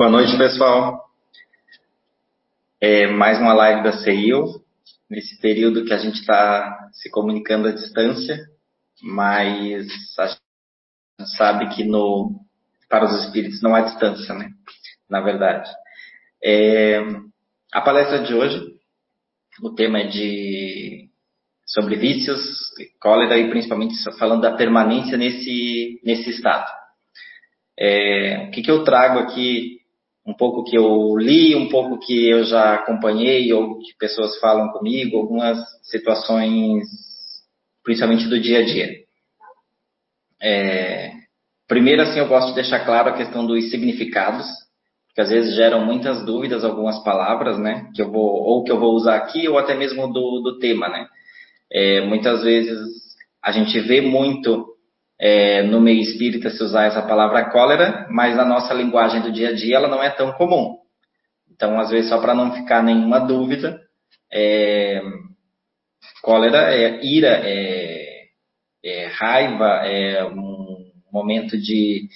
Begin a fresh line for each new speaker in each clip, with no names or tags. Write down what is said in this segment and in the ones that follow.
Boa noite, pessoal. É mais uma live da CEIU, nesse período que a gente está se comunicando à distância, mas a gente sabe que no, para os espíritos não há distância, né? Na verdade. É, a palestra de hoje, o tema é de sobre vícios, cólera e principalmente falando da permanência nesse, nesse estado. É, o que, que eu trago aqui um pouco que eu li, um pouco que eu já acompanhei ou que pessoas falam comigo, algumas situações, principalmente do dia a dia. É, primeiro, assim, eu gosto de deixar claro a questão dos significados, que às vezes geram muitas dúvidas algumas palavras, né, que eu vou ou que eu vou usar aqui ou até mesmo do, do tema, né. É, muitas vezes a gente vê muito é, no meio espírita se usar essa palavra cólera, mas na nossa linguagem do dia a dia ela não é tão comum. Então, às vezes, só para não ficar nenhuma dúvida, é, cólera é ira, é, é, raiva, é um momento de,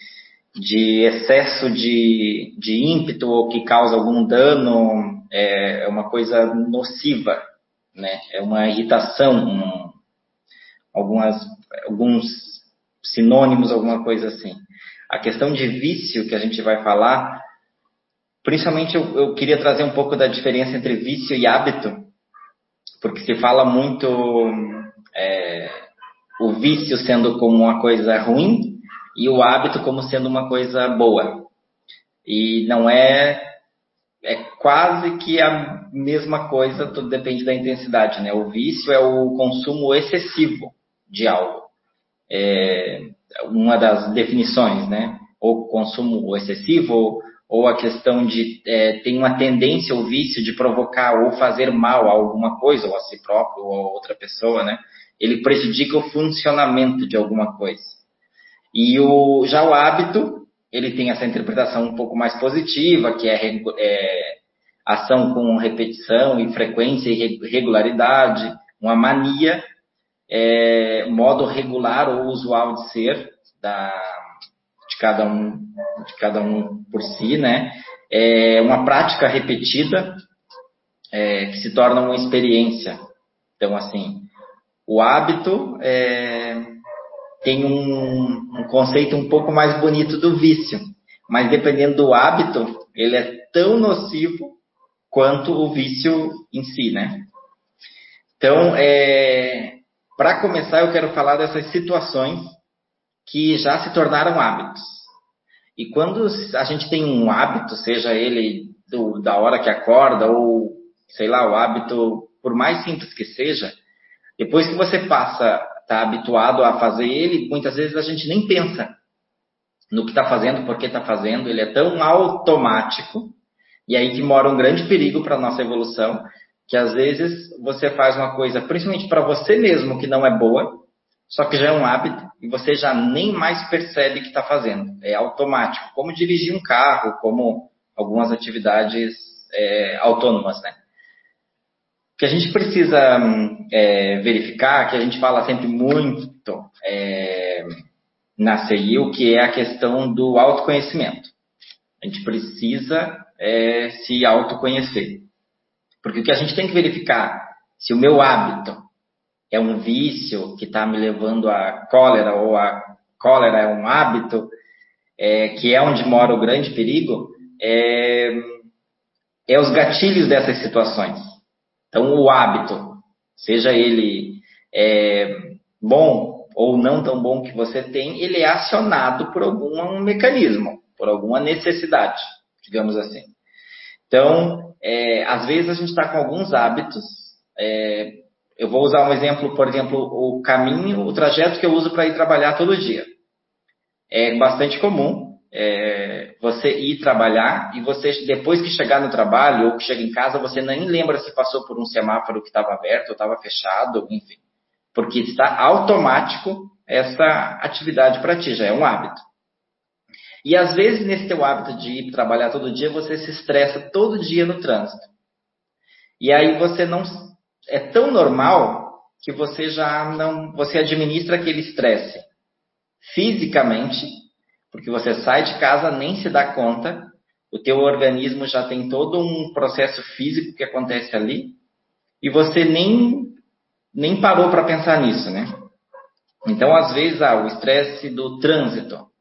de excesso de, de ímpeto ou que causa algum dano, é, é uma coisa nociva, né? É uma irritação, um, algumas, alguns sinônimos, alguma coisa assim. A questão de vício que a gente vai falar, principalmente eu, eu queria trazer um pouco da diferença entre vício e hábito, porque se fala muito é, o vício sendo como uma coisa ruim e o hábito como sendo uma coisa boa. E não é é quase que a mesma coisa, tudo depende da intensidade, né? O vício é o consumo excessivo de algo é, uma das definições, né? Ou consumo excessivo, ou, a questão de é, tem uma tendência ou vício de provocar ou fazer mal a alguma coisa, ou a si próprio, ou a outra pessoa, né? Ele prejudica o funcionamento de alguma coisa. E o, já o hábito, ele tem essa interpretação um pouco mais positiva, que é, é ação com repetição e frequência e regularidade, uma mania é, modo regular ou usual de ser da, de cada um de cada um por si, né? É uma prática repetida é, que se torna uma experiência. Então, assim, o hábito é, tem um, um conceito um pouco mais bonito do vício, mas dependendo do hábito, ele é tão nocivo quanto o vício em si, né? Então, é, para começar, eu quero falar dessas situações que já se tornaram hábitos. E quando a gente tem um hábito, seja ele do, da hora que acorda ou, sei lá, o hábito, por mais simples que seja, depois que você passa, está habituado a fazer ele, muitas vezes a gente nem pensa no que está fazendo, por que está fazendo, ele é tão automático, e aí que mora um grande perigo para a nossa evolução, que às vezes você faz uma coisa, principalmente para você mesmo, que não é boa, só que já é um hábito e você já nem mais percebe que está fazendo. É automático, como dirigir um carro, como algumas atividades é, autônomas, né? O que a gente precisa é, verificar, que a gente fala sempre muito é, na CIU, que é a questão do autoconhecimento. A gente precisa é, se autoconhecer. Porque o que a gente tem que verificar, se o meu hábito é um vício que está me levando à cólera, ou a cólera é um hábito, é, que é onde mora o grande perigo, é, é os gatilhos dessas situações. Então, o hábito, seja ele é, bom ou não tão bom que você tem, ele é acionado por algum mecanismo, por alguma necessidade, digamos assim. Então, é, às vezes a gente está com alguns hábitos. É, eu vou usar um exemplo, por exemplo, o caminho, o trajeto que eu uso para ir trabalhar todo dia. É bastante comum é, você ir trabalhar e você, depois que chegar no trabalho ou que chega em casa, você nem lembra se passou por um semáforo que estava aberto ou estava fechado, enfim. Porque está automático essa atividade para ti, já é um hábito. E às vezes, nesse teu hábito de ir trabalhar todo dia, você se estressa todo dia no trânsito. E aí você não. É tão normal que você já não. Você administra aquele estresse fisicamente, porque você sai de casa, nem se dá conta. o teu organismo já tem todo um processo físico que acontece ali e você nem nem parou para pensar nisso, né? Então, às vezes, ah, o estresse do trânsito.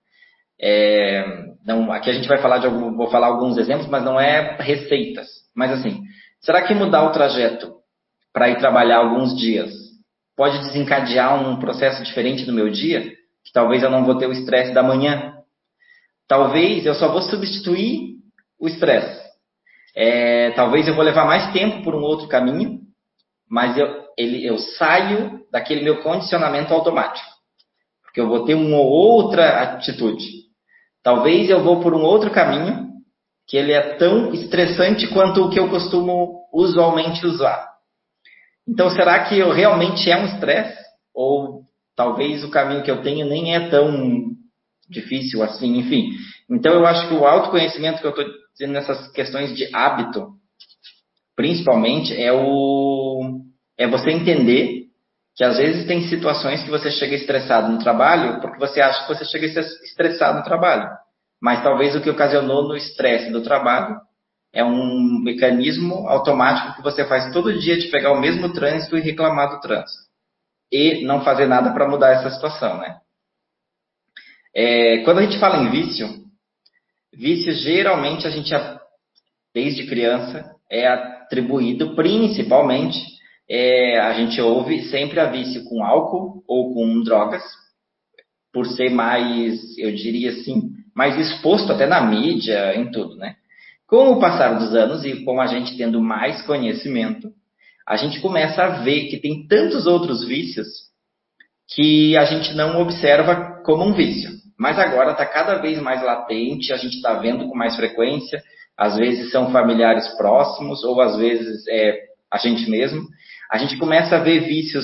É, não, aqui a gente vai falar de algum, vou falar alguns exemplos, mas não é receitas. Mas assim, será que mudar o trajeto para ir trabalhar alguns dias pode desencadear um processo diferente no meu dia? Que talvez eu não vou ter o estresse da manhã. Talvez eu só vou substituir o estresse. É, talvez eu vou levar mais tempo por um outro caminho, mas eu, ele, eu saio daquele meu condicionamento automático. Porque eu vou ter uma outra atitude. Talvez eu vou por um outro caminho que ele é tão estressante quanto o que eu costumo usualmente usar. Então, será que eu realmente é um estresse? Ou talvez o caminho que eu tenho nem é tão difícil assim, enfim. Então, eu acho que o autoconhecimento que eu estou dizendo nessas questões de hábito, principalmente, é o é você entender que às vezes tem situações que você chega estressado no trabalho porque você acha que você chega estressado no trabalho. Mas talvez o que ocasionou no estresse do trabalho é um mecanismo automático que você faz todo dia de pegar o mesmo trânsito e reclamar do trânsito. E não fazer nada para mudar essa situação, né? É, quando a gente fala em vício, vício geralmente a gente, desde criança, é atribuído principalmente é, a gente ouve sempre a vício com álcool ou com drogas, por ser mais, eu diria assim, mais exposto até na mídia, em tudo, né? Com o passar dos anos e com a gente tendo mais conhecimento, a gente começa a ver que tem tantos outros vícios que a gente não observa como um vício. Mas agora está cada vez mais latente, a gente está vendo com mais frequência, às vezes são familiares próximos, ou às vezes é a gente mesmo a gente começa a ver vícios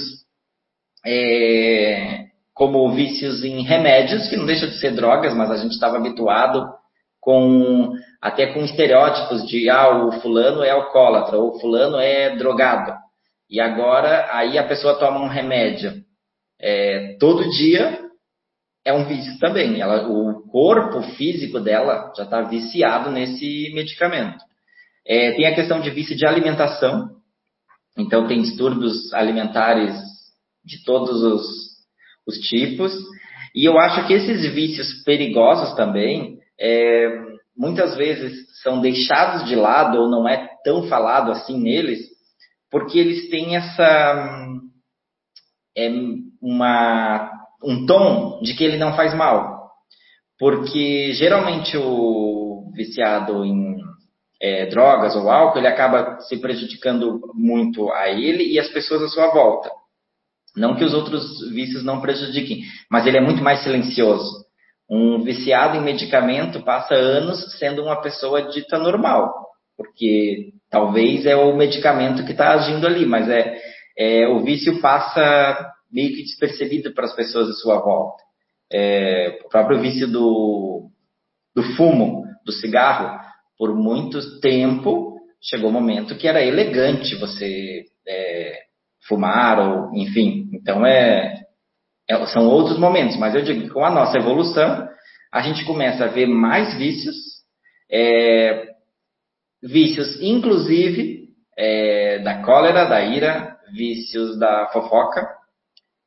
é, como vícios em remédios, que não deixa de ser drogas, mas a gente estava habituado com até com estereótipos de ah, o fulano é alcoólatra, ou o fulano é drogado. E agora aí a pessoa toma um remédio é, todo dia, é um vício também. Ela, o corpo físico dela já está viciado nesse medicamento. É, tem a questão de vício de alimentação, então, tem distúrbios alimentares de todos os, os tipos. E eu acho que esses vícios perigosos também, é, muitas vezes são deixados de lado ou não é tão falado assim neles, porque eles têm essa é, uma, um tom de que ele não faz mal. Porque geralmente o viciado em é, drogas ou álcool, ele acaba se prejudicando muito a ele e as pessoas à sua volta. Não que os outros vícios não prejudiquem, mas ele é muito mais silencioso. Um viciado em medicamento passa anos sendo uma pessoa dita normal, porque talvez é o medicamento que está agindo ali, mas é, é, o vício passa meio que despercebido para as pessoas à sua volta. É, o próprio vício do, do fumo, do cigarro, por muito tempo, chegou o um momento que era elegante você é, fumar, ou enfim. Então, é, é, são outros momentos, mas eu digo que com a nossa evolução, a gente começa a ver mais vícios, é, vícios, inclusive, é, da cólera, da ira, vícios da fofoca.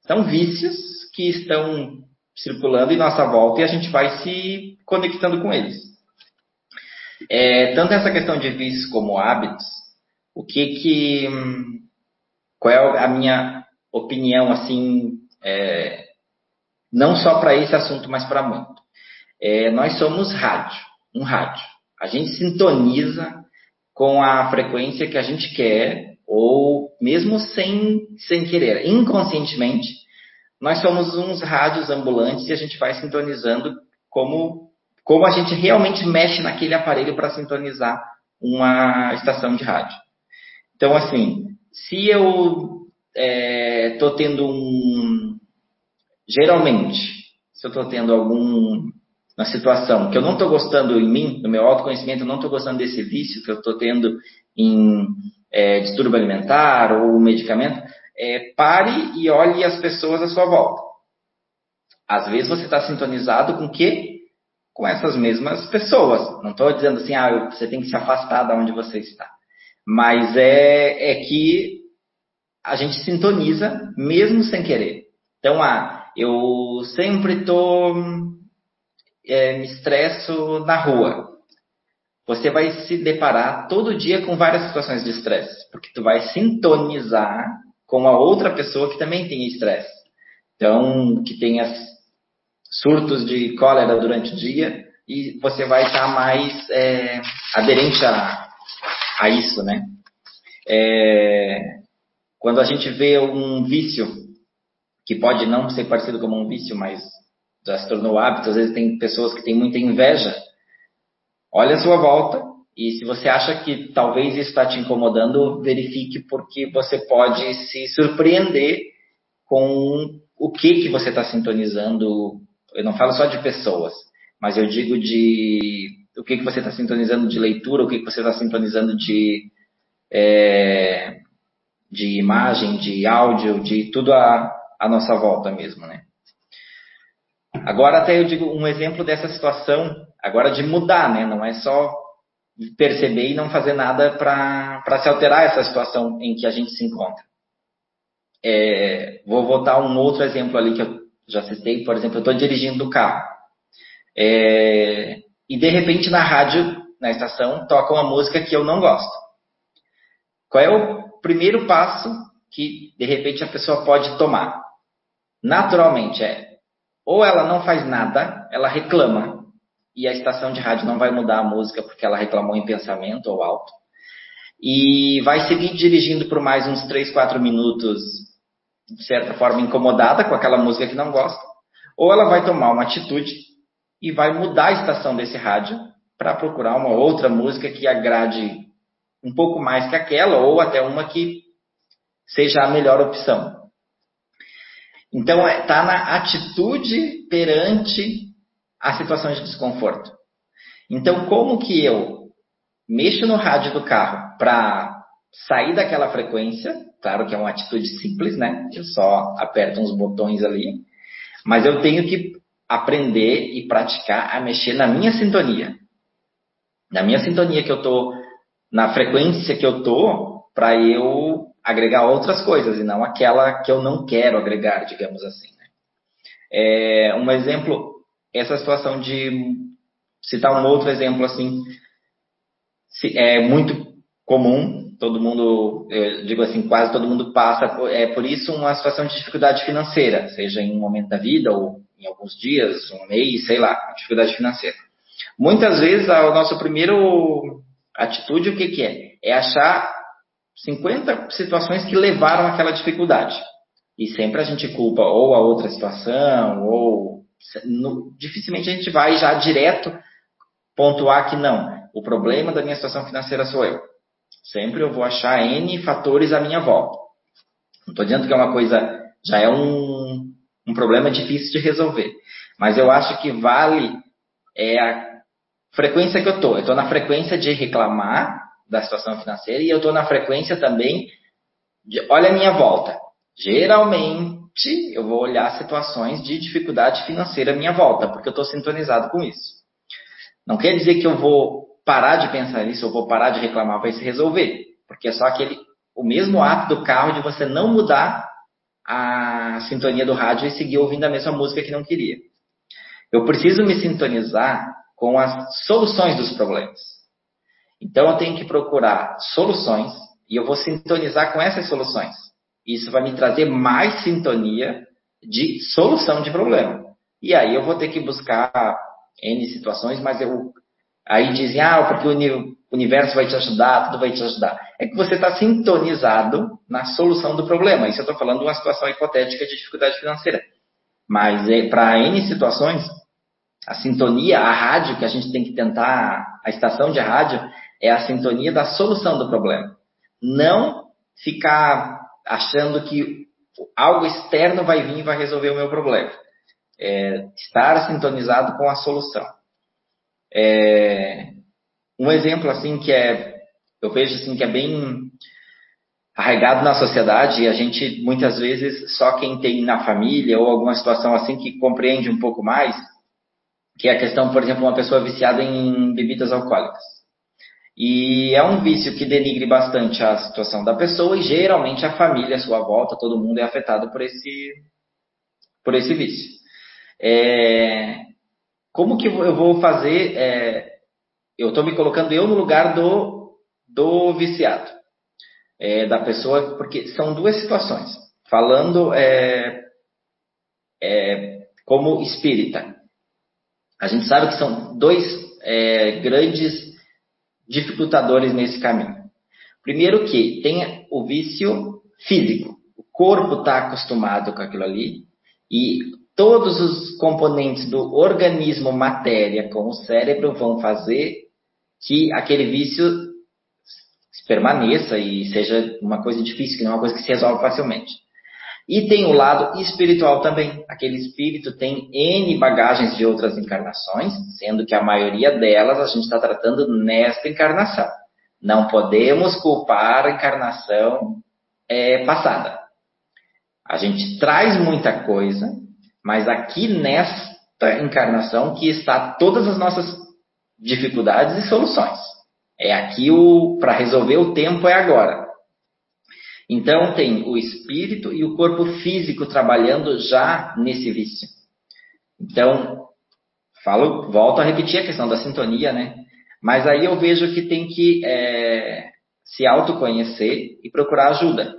São vícios que estão circulando em nossa volta e a gente vai se conectando com eles. É, tanto essa questão de vícios como hábitos, o que que qual é a minha opinião assim, é, não só para esse assunto, mas para muito. É, nós somos rádio, um rádio. A gente sintoniza com a frequência que a gente quer, ou mesmo sem, sem querer, inconscientemente, nós somos uns rádios ambulantes e a gente vai sintonizando como como a gente realmente mexe naquele aparelho para sintonizar uma estação de rádio. Então, assim, se eu estou é, tendo um. Geralmente, se eu estou tendo alguma situação que eu não estou gostando em mim, no meu autoconhecimento, eu não estou gostando desse vício que eu estou tendo em é, distúrbio alimentar ou medicamento, é, pare e olhe as pessoas à sua volta. Às vezes você está sintonizado com o quê? Com essas mesmas pessoas. Não estou dizendo assim, ah, você tem que se afastar da onde você está. Mas é, é que a gente sintoniza mesmo sem querer. Então, ah, eu sempre estou é, me estresso na rua. Você vai se deparar todo dia com várias situações de estresse, porque tu vai sintonizar com a outra pessoa que também tem estresse. Então, que tem as surtos de cólera durante o dia e você vai estar mais é, aderente a, a isso, né? É, quando a gente vê um vício que pode não ser parecido como um vício, mas já se tornou hábito, às vezes tem pessoas que têm muita inveja. Olha a sua volta e se você acha que talvez isso está te incomodando, verifique porque você pode se surpreender com o que que você está sintonizando. Eu não falo só de pessoas, mas eu digo de o que que você está sintonizando de leitura, o que que você está sintonizando de é, de imagem, de áudio, de tudo a, a nossa volta mesmo, né? Agora até eu digo um exemplo dessa situação, agora de mudar, né? Não é só perceber e não fazer nada para se alterar essa situação em que a gente se encontra. É, vou voltar um outro exemplo ali que eu já citei, por exemplo, eu estou dirigindo o carro. É, e de repente na rádio, na estação, toca uma música que eu não gosto. Qual é o primeiro passo que de repente a pessoa pode tomar? Naturalmente é ou ela não faz nada, ela reclama, e a estação de rádio não vai mudar a música porque ela reclamou em pensamento ou alto. E vai seguir dirigindo por mais uns 3, 4 minutos, de certa forma incomodada com aquela música que não gosta. Ou ela vai tomar uma atitude e vai mudar a estação desse rádio para procurar uma outra música que agrade um pouco mais que aquela, ou até uma que seja a melhor opção. Então, está é, na atitude perante a situação de desconforto. Então, como que eu mexo no rádio do carro para sair daquela frequência? Claro que é uma atitude simples, né? Eu só aperto uns botões ali. Mas eu tenho que aprender e praticar a mexer na minha sintonia. Na minha sintonia que eu tô, na frequência que eu tô, para eu agregar outras coisas e não aquela que eu não quero agregar, digamos assim. Né? É, um exemplo, essa situação de citar um outro exemplo assim, é muito comum, todo mundo, eu digo assim, quase todo mundo passa, é por isso uma situação de dificuldade financeira, seja em um momento da vida ou em alguns dias, um mês, sei lá, dificuldade financeira. Muitas vezes a nossa primeira atitude o que, que é? É achar 50 situações que levaram àquela dificuldade. E sempre a gente culpa ou a outra situação, ou no, dificilmente a gente vai já direto pontuar que não, o problema da minha situação financeira sou eu. Sempre eu vou achar N fatores à minha volta. Não estou dizendo que é uma coisa, já é um, um problema difícil de resolver. Mas eu acho que vale é a frequência que eu estou. Eu estou na frequência de reclamar da situação financeira e eu estou na frequência também de, olha a minha volta. Geralmente eu vou olhar situações de dificuldade financeira à minha volta, porque eu estou sintonizado com isso. Não quer dizer que eu vou parar de pensar nisso, eu vou parar de reclamar, vai se resolver. Porque é só aquele, o mesmo ato do carro de você não mudar a sintonia do rádio e seguir ouvindo a mesma música que não queria. Eu preciso me sintonizar com as soluções dos problemas. Então eu tenho que procurar soluções e eu vou sintonizar com essas soluções. Isso vai me trazer mais sintonia de solução de problema. E aí eu vou ter que buscar N situações, mas eu aí dizem, ah, porque o universo vai te ajudar, tudo vai te ajudar. É que você está sintonizado na solução do problema. Isso eu estou falando de uma situação hipotética de dificuldade financeira. Mas é, para N situações, a sintonia, a rádio que a gente tem que tentar, a estação de rádio, é a sintonia da solução do problema. Não ficar achando que algo externo vai vir e vai resolver o meu problema. É estar sintonizado com a solução. É, um exemplo assim que é, eu vejo assim que é bem arraigado na sociedade e a gente muitas vezes só quem tem na família ou alguma situação assim que compreende um pouco mais que é a questão, por exemplo, uma pessoa viciada em bebidas alcoólicas. E é um vício que denigre bastante a situação da pessoa e geralmente a família, a sua volta, todo mundo é afetado por esse, por esse vício. É, como que eu vou fazer? É, eu estou me colocando eu no lugar do, do viciado, é, da pessoa, porque são duas situações. Falando é, é, como espírita, a gente sabe que são dois é, grandes dificultadores nesse caminho. Primeiro que tem o vício físico. O corpo está acostumado com aquilo ali e todos os componentes do organismo matéria com o cérebro vão fazer que aquele vício permaneça e seja uma coisa difícil, que não é uma coisa que se resolve facilmente. E tem o lado espiritual também. Aquele espírito tem N bagagens de outras encarnações, sendo que a maioria delas a gente está tratando nesta encarnação. Não podemos culpar a encarnação é, passada. A gente traz muita coisa, mas aqui nesta encarnação que está todas as nossas dificuldades e soluções. É aqui o para resolver o tempo é agora. Então tem o espírito e o corpo físico trabalhando já nesse vício. Então, falo, volto a repetir a questão da sintonia, né? Mas aí eu vejo que tem que é, se autoconhecer e procurar ajuda.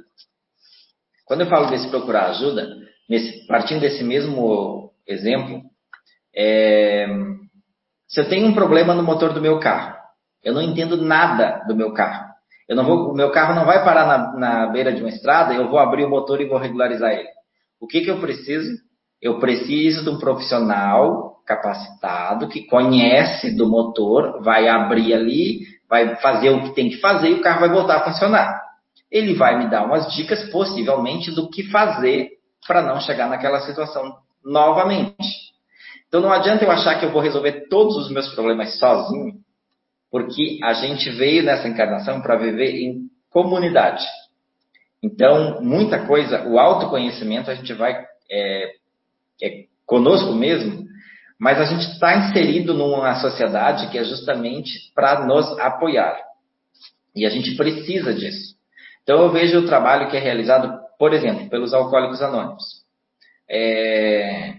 Quando eu falo desse procurar ajuda, nesse, partindo desse mesmo exemplo, é, se eu tenho um problema no motor do meu carro, eu não entendo nada do meu carro. Eu não vou, o meu carro não vai parar na, na beira de uma estrada, eu vou abrir o motor e vou regularizar ele. O que, que eu preciso? Eu preciso de um profissional capacitado que conhece do motor, vai abrir ali, vai fazer o que tem que fazer e o carro vai voltar a funcionar. Ele vai me dar umas dicas, possivelmente, do que fazer para não chegar naquela situação novamente. Então não adianta eu achar que eu vou resolver todos os meus problemas sozinho, porque a gente veio nessa encarnação para viver em comunidade. Então, muita coisa, o autoconhecimento a gente vai é, é conosco mesmo, mas a gente está inserido numa sociedade que é justamente para nos apoiar. E a gente precisa disso. Então, eu vejo o trabalho que é realizado, por exemplo, pelos alcoólicos anônimos. É,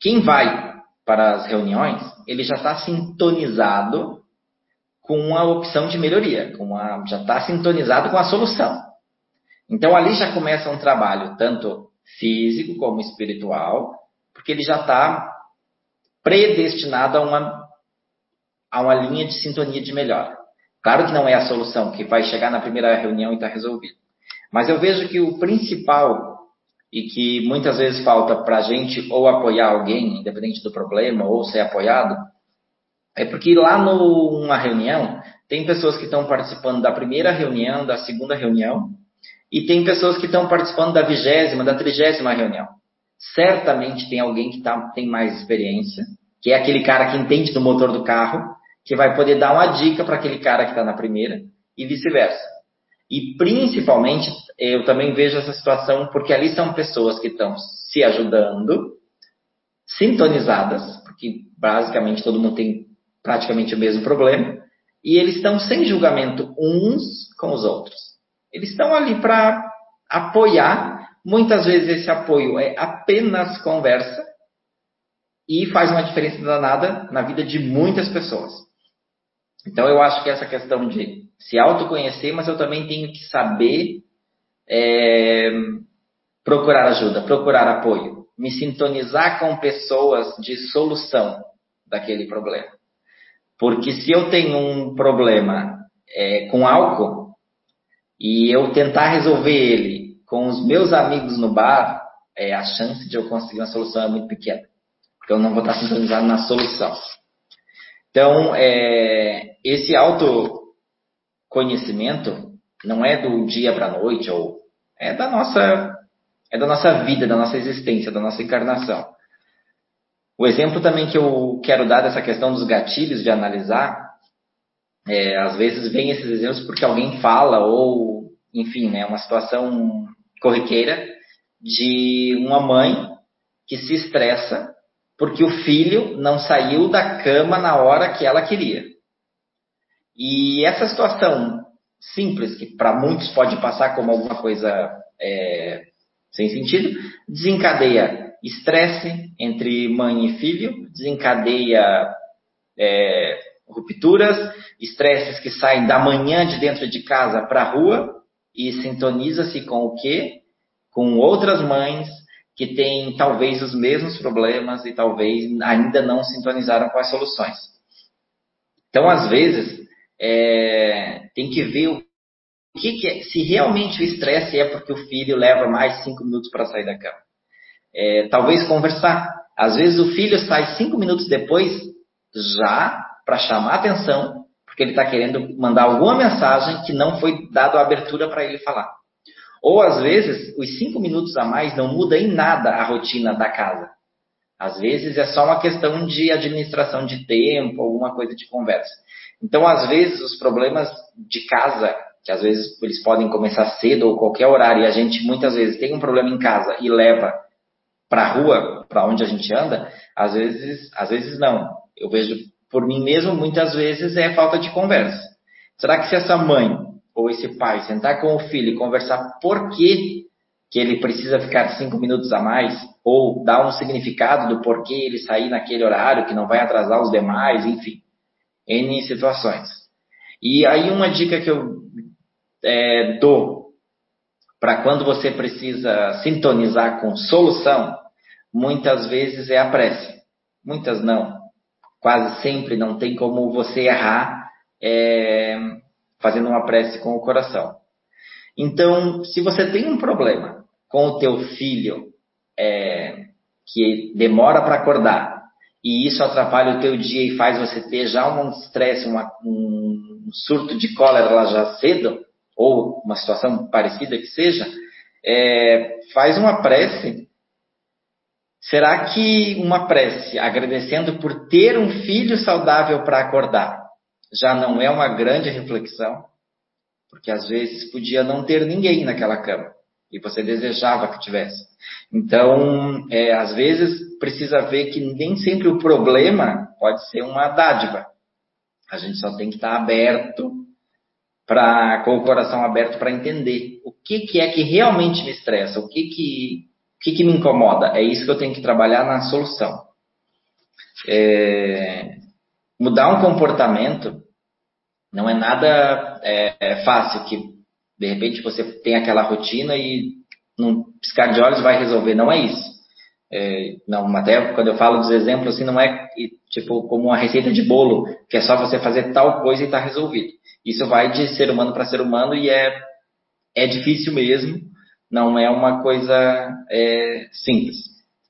quem vai para as reuniões, ele já está sintonizado com a opção de melhoria, com a, já está sintonizado com a solução. Então ali já começa um trabalho tanto físico como espiritual, porque ele já está predestinado a uma, a uma linha de sintonia de melhora. Claro que não é a solução que vai chegar na primeira reunião e está resolvido. Mas eu vejo que o principal e que muitas vezes falta para a gente ou apoiar alguém, independente do problema, ou ser apoiado, é porque lá numa reunião, tem pessoas que estão participando da primeira reunião, da segunda reunião, e tem pessoas que estão participando da vigésima, da trigésima reunião. Certamente tem alguém que tá, tem mais experiência, que é aquele cara que entende do motor do carro, que vai poder dar uma dica para aquele cara que está na primeira, e vice-versa. E principalmente, eu também vejo essa situação porque ali são pessoas que estão se ajudando, sintonizadas, porque basicamente todo mundo tem praticamente o mesmo problema, e eles estão sem julgamento uns com os outros. Eles estão ali para apoiar. Muitas vezes esse apoio é apenas conversa e faz uma diferença danada na vida de muitas pessoas. Então eu acho que essa questão de se autoconhecer, mas eu também tenho que saber é, procurar ajuda, procurar apoio, me sintonizar com pessoas de solução daquele problema. Porque se eu tenho um problema é, com álcool e eu tentar resolver ele com os meus amigos no bar, é, a chance de eu conseguir uma solução é muito pequena. Porque eu não vou estar sintonizado na solução. Então, é, esse autoconhecimento não é do dia para a noite, ou é da nossa é da nossa vida, da nossa existência, da nossa encarnação. O exemplo também que eu quero dar dessa questão dos gatilhos de analisar, é, às vezes vem esses exemplos porque alguém fala ou, enfim, né, uma situação corriqueira de uma mãe que se estressa porque o filho não saiu da cama na hora que ela queria. E essa situação simples, que para muitos pode passar como alguma coisa é, sem sentido, desencadeia estresse entre mãe e filho, desencadeia é, rupturas, estresses que saem da manhã de dentro de casa para a rua e sintoniza-se com o quê? Com outras mães que têm talvez os mesmos problemas e talvez ainda não sintonizaram com as soluções. Então, às vezes, é, tem que ver o que, que é, se realmente o estresse é porque o filho leva mais cinco minutos para sair da cama. É, talvez conversar. Às vezes o filho sai cinco minutos depois já para chamar atenção, porque ele está querendo mandar alguma mensagem que não foi dado a abertura para ele falar. Ou às vezes, os cinco minutos a mais não muda em nada a rotina da casa. Às vezes é só uma questão de administração de tempo, alguma coisa de conversa. Então, às vezes, os problemas de casa, que às vezes eles podem começar cedo ou qualquer horário, e a gente muitas vezes tem um problema em casa e leva para a rua, para onde a gente anda, às vezes, às vezes não. Eu vejo por mim mesmo, muitas vezes é falta de conversa. Será que se essa mãe ou esse pai sentar com o filho e conversar por que, que ele precisa ficar cinco minutos a mais, ou dar um significado do porquê ele sair naquele horário, que não vai atrasar os demais, enfim, N situações. E aí uma dica que eu é, dou para quando você precisa sintonizar com solução, muitas vezes é a prece. Muitas não. Quase sempre não tem como você errar é, fazendo uma prece com o coração. Então, se você tem um problema com o teu filho é, que demora para acordar e isso atrapalha o teu dia e faz você ter já um estresse, um surto de cólera lá já cedo, ou uma situação parecida que seja, é, faz uma prece. Será que uma prece agradecendo por ter um filho saudável para acordar já não é uma grande reflexão, porque às vezes podia não ter ninguém naquela cama e você desejava que tivesse. Então, é, às vezes precisa ver que nem sempre o problema pode ser uma dádiva. A gente só tem que estar aberto para com o coração aberto para entender o que, que é que realmente me estressa, o que que, o que que me incomoda. É isso que eu tenho que trabalhar na solução. É, mudar um comportamento não é nada é, é fácil que de repente você tem aquela rotina e num piscar de olhos vai resolver. Não é isso. É, não, até quando eu falo dos exemplos, assim, não é tipo como uma receita de bolo, que é só você fazer tal coisa e está resolvido. Isso vai de ser humano para ser humano e é, é difícil mesmo, não é uma coisa é, simples,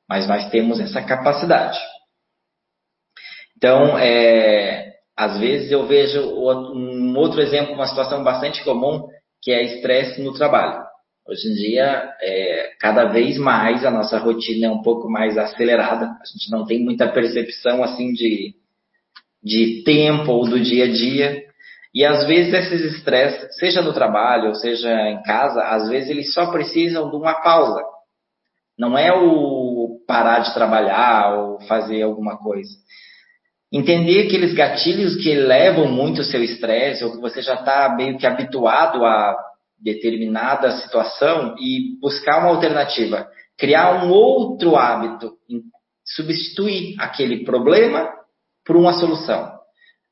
mas nós temos essa capacidade. Então, é, às vezes eu vejo um outro exemplo, uma situação bastante comum, que é estresse no trabalho. Hoje em dia, é, cada vez mais a nossa rotina é um pouco mais acelerada. A gente não tem muita percepção assim de, de tempo ou do dia a dia. E às vezes esses estresses, seja no trabalho ou seja em casa, às vezes eles só precisam de uma pausa. Não é o parar de trabalhar ou fazer alguma coisa. Entender aqueles gatilhos que levam muito o seu estresse, ou que você já está meio que habituado a determinada situação e buscar uma alternativa. Criar um outro hábito, substituir aquele problema por uma solução.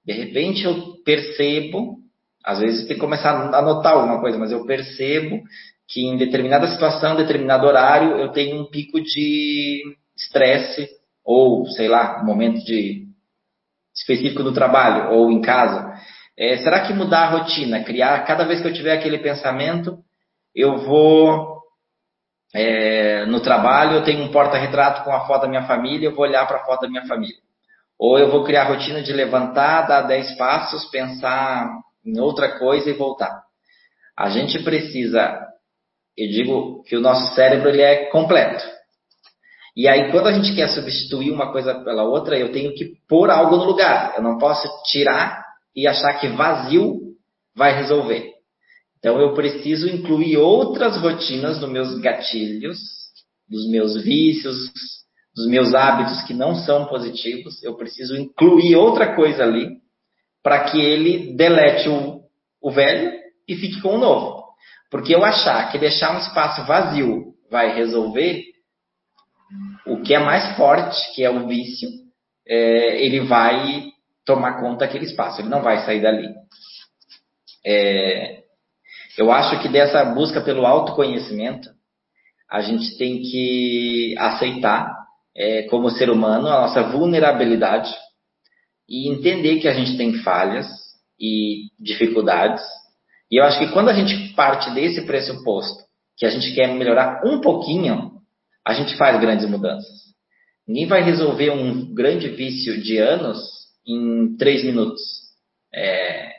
De repente eu percebo, às vezes tem que começar a anotar alguma coisa, mas eu percebo que em determinada situação, determinado horário, eu tenho um pico de estresse ou, sei lá, momento de específico do trabalho ou em casa. É, será que mudar a rotina, criar, cada vez que eu tiver aquele pensamento, eu vou é, no trabalho, eu tenho um porta-retrato com a foto da minha família, eu vou olhar para a foto da minha família. Ou eu vou criar a rotina de levantar, dar 10 passos, pensar em outra coisa e voltar. A gente precisa, eu digo que o nosso cérebro ele é completo. E aí, quando a gente quer substituir uma coisa pela outra, eu tenho que pôr algo no lugar. Eu não posso tirar e achar que vazio vai resolver. Então, eu preciso incluir outras rotinas nos meus gatilhos, dos meus vícios, dos meus hábitos que não são positivos, eu preciso incluir outra coisa ali para que ele delete o, o velho e fique com o novo. Porque eu achar que deixar um espaço vazio vai resolver, o que é mais forte, que é o vício, é, ele vai tomar conta daquele espaço, ele não vai sair dali. É, eu acho que dessa busca pelo autoconhecimento, a gente tem que aceitar é, como ser humano, a nossa vulnerabilidade e entender que a gente tem falhas e dificuldades. E eu acho que quando a gente parte desse pressuposto, que a gente quer melhorar um pouquinho, a gente faz grandes mudanças. Ninguém vai resolver um grande vício de anos em três minutos. É,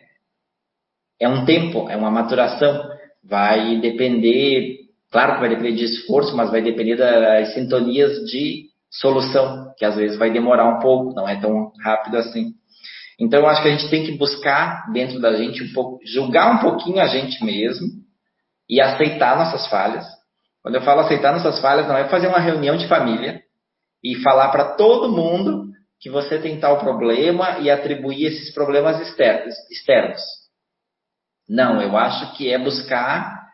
é um tempo, é uma maturação. Vai depender, claro que vai depender de esforço, mas vai depender das sintonias de solução, que às vezes vai demorar um pouco, não é tão rápido assim. Então, eu acho que a gente tem que buscar dentro da gente um pouco, julgar um pouquinho a gente mesmo e aceitar nossas falhas. Quando eu falo aceitar nossas falhas, não é fazer uma reunião de família e falar para todo mundo que você tem tal problema e atribuir esses problemas externos. Não, eu acho que é buscar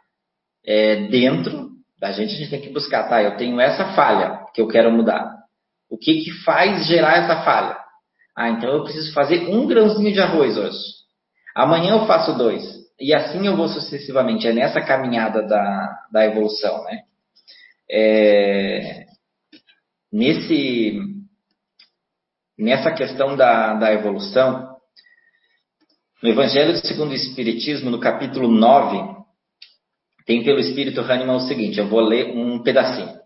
é, dentro da gente, a gente tem que buscar, tá? Eu tenho essa falha que eu quero mudar. O que que faz gerar essa falha? Ah, então eu preciso fazer um grãozinho de arroz hoje. Amanhã eu faço dois. E assim eu vou sucessivamente. É nessa caminhada da, da evolução, né? É, nesse, nessa questão da, da evolução, no Evangelho segundo o Espiritismo, no capítulo 9, tem pelo espírito Hahnemann o seguinte, eu vou ler um pedacinho.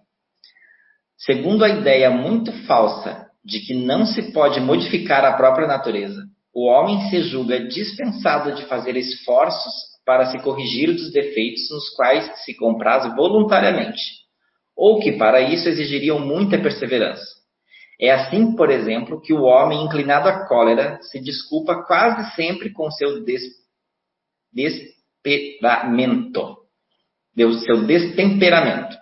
Segundo a ideia muito falsa de que não se pode modificar a própria natureza, o homem se julga dispensado de fazer esforços para se corrigir dos defeitos nos quais se compraz voluntariamente, ou que para isso exigiriam muita perseverança. É assim, por exemplo, que o homem inclinado à cólera se desculpa quase sempre com seu des... desperamento seu destemperamento.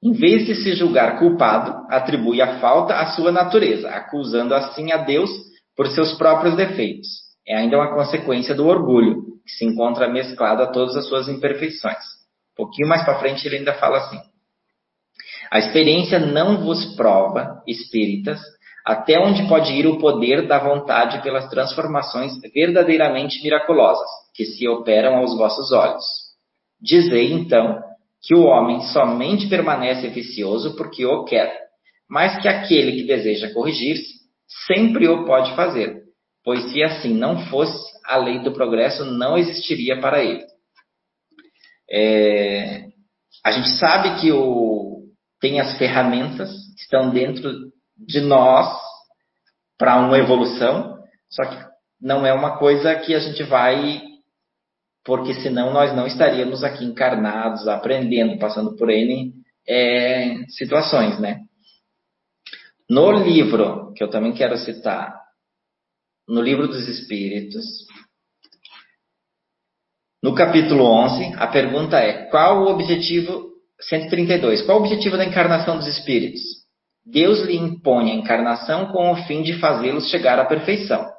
Em vez de se julgar culpado, atribui a falta à sua natureza, acusando assim a Deus por seus próprios defeitos. É ainda uma consequência do orgulho, que se encontra mesclado a todas as suas imperfeições. Um pouquinho mais para frente ele ainda fala assim: A experiência não vos prova, espíritas, até onde pode ir o poder da vontade pelas transformações verdadeiramente miraculosas que se operam aos vossos olhos. Dizei, então, que o homem somente permanece vicioso porque o quer, mas que aquele que deseja corrigir-se sempre o pode fazer, pois se assim não fosse, a lei do progresso não existiria para ele. É, a gente sabe que o, tem as ferramentas que estão dentro de nós para uma evolução, só que não é uma coisa que a gente vai porque senão nós não estaríamos aqui encarnados, aprendendo, passando por N é, situações, né? No livro, que eu também quero citar, no livro dos Espíritos, no capítulo 11, a pergunta é: qual o objetivo 132? Qual o objetivo da encarnação dos espíritos? Deus lhe impõe a encarnação com o fim de fazê-los chegar à perfeição.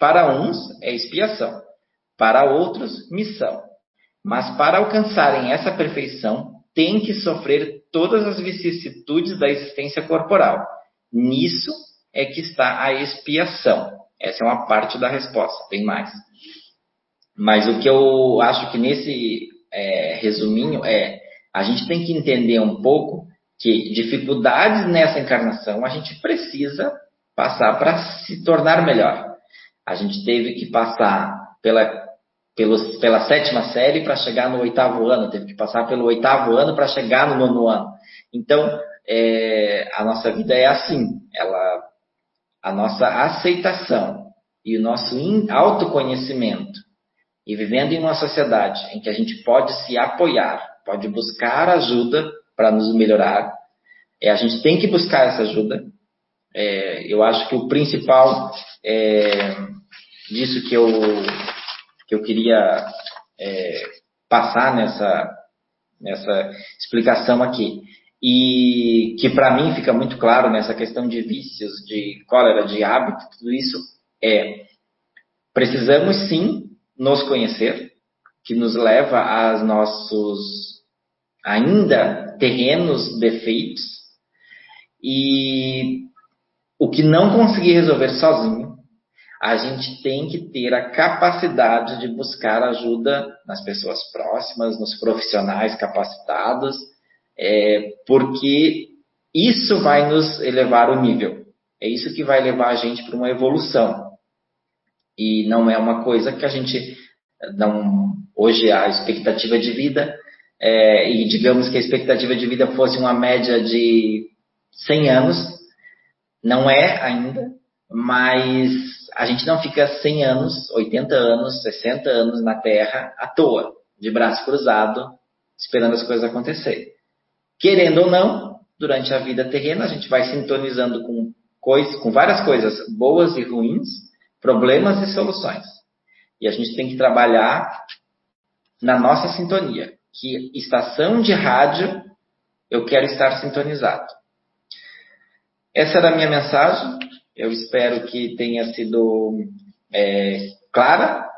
Para uns é expiação, para outros, missão. Mas para alcançarem essa perfeição, têm que sofrer todas as vicissitudes da existência corporal. Nisso é que está a expiação. Essa é uma parte da resposta, tem mais. Mas o que eu acho que nesse é, resuminho é a gente tem que entender um pouco que dificuldades nessa encarnação a gente precisa passar para se tornar melhor. A gente teve que passar pela pelos, pela sétima série para chegar no oitavo ano, teve que passar pelo oitavo ano para chegar no nono ano. Então, é, a nossa vida é assim, ela, a nossa aceitação e o nosso autoconhecimento e vivendo em uma sociedade em que a gente pode se apoiar, pode buscar ajuda para nos melhorar, é, a gente tem que buscar essa ajuda. É, eu acho que o principal é, disso que eu que eu queria é, passar nessa, nessa explicação aqui e que para mim fica muito claro nessa questão de vícios, de cólera, de hábito, tudo isso é precisamos sim nos conhecer, que nos leva aos nossos ainda terrenos defeitos. E o que não conseguir resolver sozinho, a gente tem que ter a capacidade de buscar ajuda nas pessoas próximas, nos profissionais capacitados, é, porque isso vai nos elevar o nível. É isso que vai levar a gente para uma evolução. E não é uma coisa que a gente não. Hoje a expectativa de vida, é, e digamos que a expectativa de vida fosse uma média de 100 anos, não é ainda, mas a gente não fica 100 anos, 80 anos, 60 anos na Terra à toa, de braço cruzado, esperando as coisas acontecerem. Querendo ou não, durante a vida terrena, a gente vai sintonizando com, coisas, com várias coisas boas e ruins, problemas e soluções. E a gente tem que trabalhar na nossa sintonia. Que estação de rádio eu quero estar sintonizado. Essa era a minha mensagem. Eu espero que tenha sido é, clara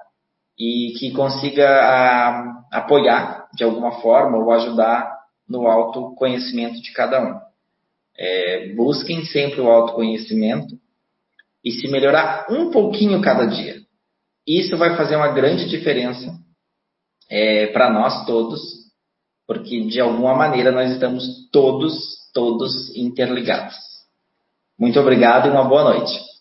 e que consiga a, apoiar de alguma forma ou ajudar no autoconhecimento de cada um. É, busquem sempre o autoconhecimento e se melhorar um pouquinho cada dia. Isso vai fazer uma grande diferença é, para nós todos, porque de alguma maneira nós estamos todos, todos interligados. Muito obrigado e uma boa noite.